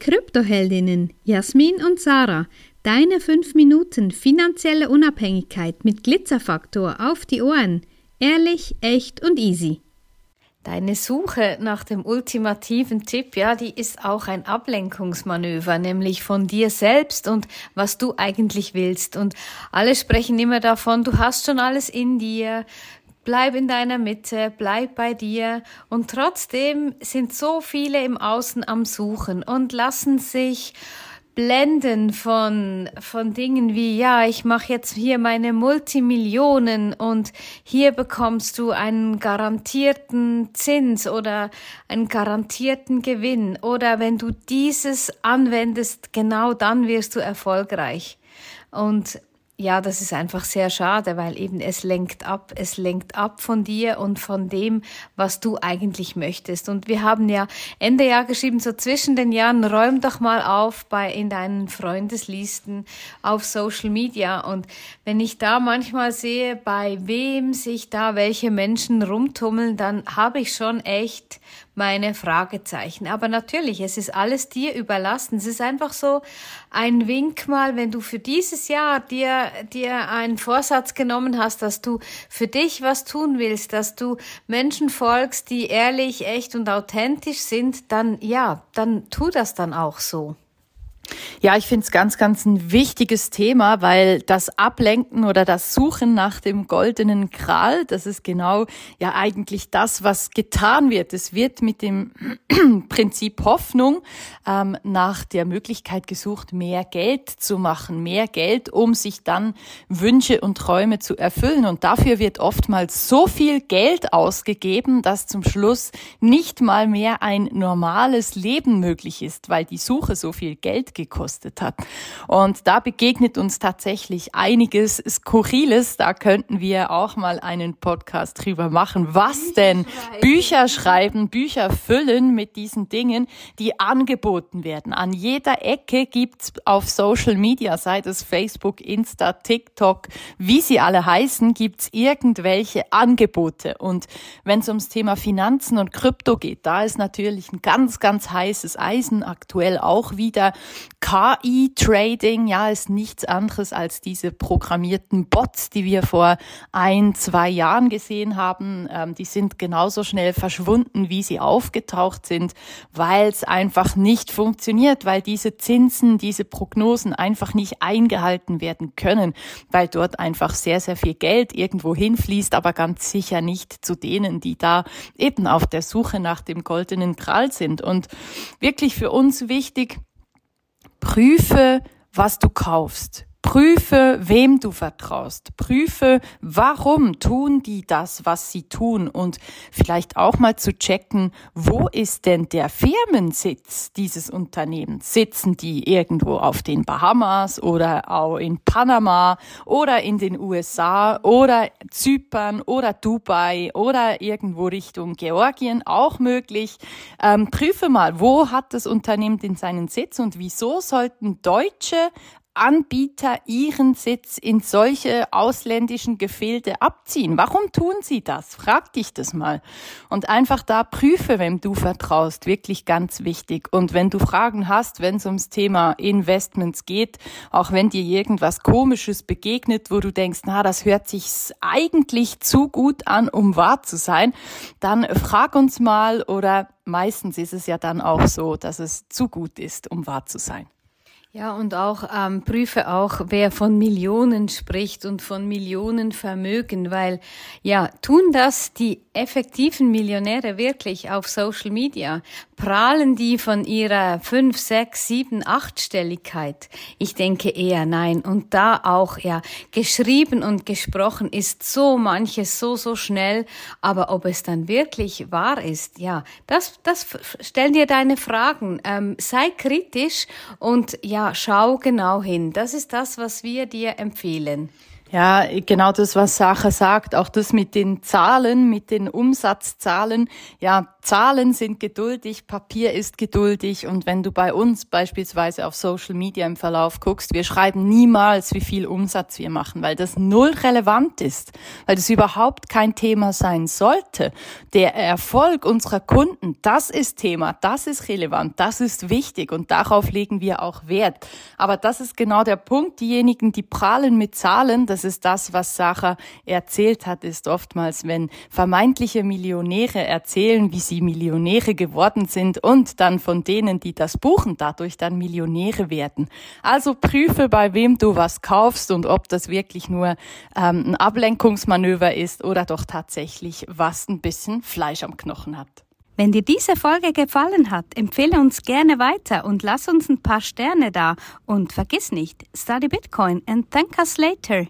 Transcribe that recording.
Kryptoheldinnen Jasmin und Sarah. Deine 5 Minuten finanzielle Unabhängigkeit mit Glitzerfaktor auf die Ohren. Ehrlich, echt und easy. Deine Suche nach dem ultimativen Tipp, ja, die ist auch ein Ablenkungsmanöver, nämlich von dir selbst und was du eigentlich willst. Und alle sprechen immer davon, du hast schon alles in dir, bleib in deiner Mitte, bleib bei dir. Und trotzdem sind so viele im Außen am Suchen und lassen sich blenden von, von Dingen wie, ja, ich mache jetzt hier meine Multimillionen und hier bekommst du einen garantierten Zins oder einen garantierten Gewinn oder wenn du dieses anwendest, genau dann wirst du erfolgreich. Und ja, das ist einfach sehr schade, weil eben es lenkt ab, es lenkt ab von dir und von dem, was du eigentlich möchtest. Und wir haben ja Ende Jahr geschrieben, so zwischen den Jahren, räum doch mal auf bei in deinen Freundeslisten auf Social Media. Und wenn ich da manchmal sehe, bei wem sich da welche Menschen rumtummeln, dann habe ich schon echt meine Fragezeichen. Aber natürlich, es ist alles dir überlassen. Es ist einfach so ein Wink mal, wenn du für dieses Jahr dir, dir einen Vorsatz genommen hast, dass du für dich was tun willst, dass du Menschen folgst, die ehrlich, echt und authentisch sind, dann ja, dann tu das dann auch so. Ja, ich finde es ganz, ganz ein wichtiges Thema, weil das Ablenken oder das Suchen nach dem goldenen Kral, das ist genau ja eigentlich das, was getan wird. Es wird mit dem Prinzip Hoffnung ähm, nach der Möglichkeit gesucht, mehr Geld zu machen, mehr Geld, um sich dann Wünsche und Träume zu erfüllen. Und dafür wird oftmals so viel Geld ausgegeben, dass zum Schluss nicht mal mehr ein normales Leben möglich ist, weil die Suche so viel Geld gekostet hat. Und da begegnet uns tatsächlich einiges Skurriles. Da könnten wir auch mal einen Podcast drüber machen. Was denn? Bücher schreiben, Bücher füllen mit diesen Dingen, die angeboten werden. An jeder Ecke gibt's auf Social Media, sei es Facebook, Insta, TikTok, wie sie alle heißen, gibt's irgendwelche Angebote. Und wenn es ums Thema Finanzen und Krypto geht, da ist natürlich ein ganz, ganz heißes Eisen aktuell auch wieder. KI-Trading, ja, ist nichts anderes als diese programmierten Bots, die wir vor ein, zwei Jahren gesehen haben. Ähm, die sind genauso schnell verschwunden, wie sie aufgetaucht sind, weil es einfach nicht funktioniert, weil diese Zinsen, diese Prognosen einfach nicht eingehalten werden können, weil dort einfach sehr, sehr viel Geld irgendwo hinfließt, aber ganz sicher nicht zu denen, die da eben auf der Suche nach dem goldenen Gral sind. Und wirklich für uns wichtig, prüfe, was du kaufst. Prüfe, wem du vertraust. Prüfe, warum tun die das, was sie tun. Und vielleicht auch mal zu checken, wo ist denn der Firmensitz dieses Unternehmens? Sitzen die irgendwo auf den Bahamas oder auch in Panama oder in den USA oder Zypern oder Dubai oder irgendwo Richtung Georgien auch möglich? Ähm, prüfe mal, wo hat das Unternehmen denn seinen Sitz und wieso sollten Deutsche Anbieter ihren Sitz in solche ausländischen Gefilde abziehen? Warum tun sie das? Frag dich das mal. Und einfach da prüfe, wem du vertraust. Wirklich ganz wichtig. Und wenn du Fragen hast, wenn es ums Thema Investments geht, auch wenn dir irgendwas Komisches begegnet, wo du denkst, na, das hört sich eigentlich zu gut an, um wahr zu sein, dann frag uns mal oder meistens ist es ja dann auch so, dass es zu gut ist, um wahr zu sein. Ja, und auch ähm, prüfe auch, wer von Millionen spricht und von Millionen Vermögen, weil ja, tun das die effektiven Millionäre wirklich auf Social Media? Prahlen die von ihrer fünf, sechs, sieben, achtstelligkeit? Ich denke eher nein. Und da auch, ja, geschrieben und gesprochen ist so manches so, so schnell. Aber ob es dann wirklich wahr ist, ja, das, das stell dir deine Fragen. Ähm, sei kritisch und ja, schau genau hin. Das ist das, was wir dir empfehlen. Ja, genau das, was Sacher sagt, auch das mit den Zahlen, mit den Umsatzzahlen. Ja, Zahlen sind geduldig, Papier ist geduldig und wenn du bei uns beispielsweise auf Social Media im Verlauf guckst, wir schreiben niemals, wie viel Umsatz wir machen, weil das null relevant ist, weil das überhaupt kein Thema sein sollte. Der Erfolg unserer Kunden, das ist Thema, das ist relevant, das ist wichtig und darauf legen wir auch Wert. Aber das ist genau der Punkt, diejenigen, die prahlen mit Zahlen, das ist das, was Sacher erzählt hat, ist oftmals, wenn vermeintliche Millionäre erzählen, wie sie Millionäre geworden sind und dann von denen, die das buchen, dadurch dann Millionäre werden. Also prüfe, bei wem du was kaufst und ob das wirklich nur ähm, ein Ablenkungsmanöver ist oder doch tatsächlich was ein bisschen Fleisch am Knochen hat. Wenn dir diese Folge gefallen hat, empfehle uns gerne weiter und lass uns ein paar Sterne da. Und vergiss nicht, study Bitcoin and thank us later.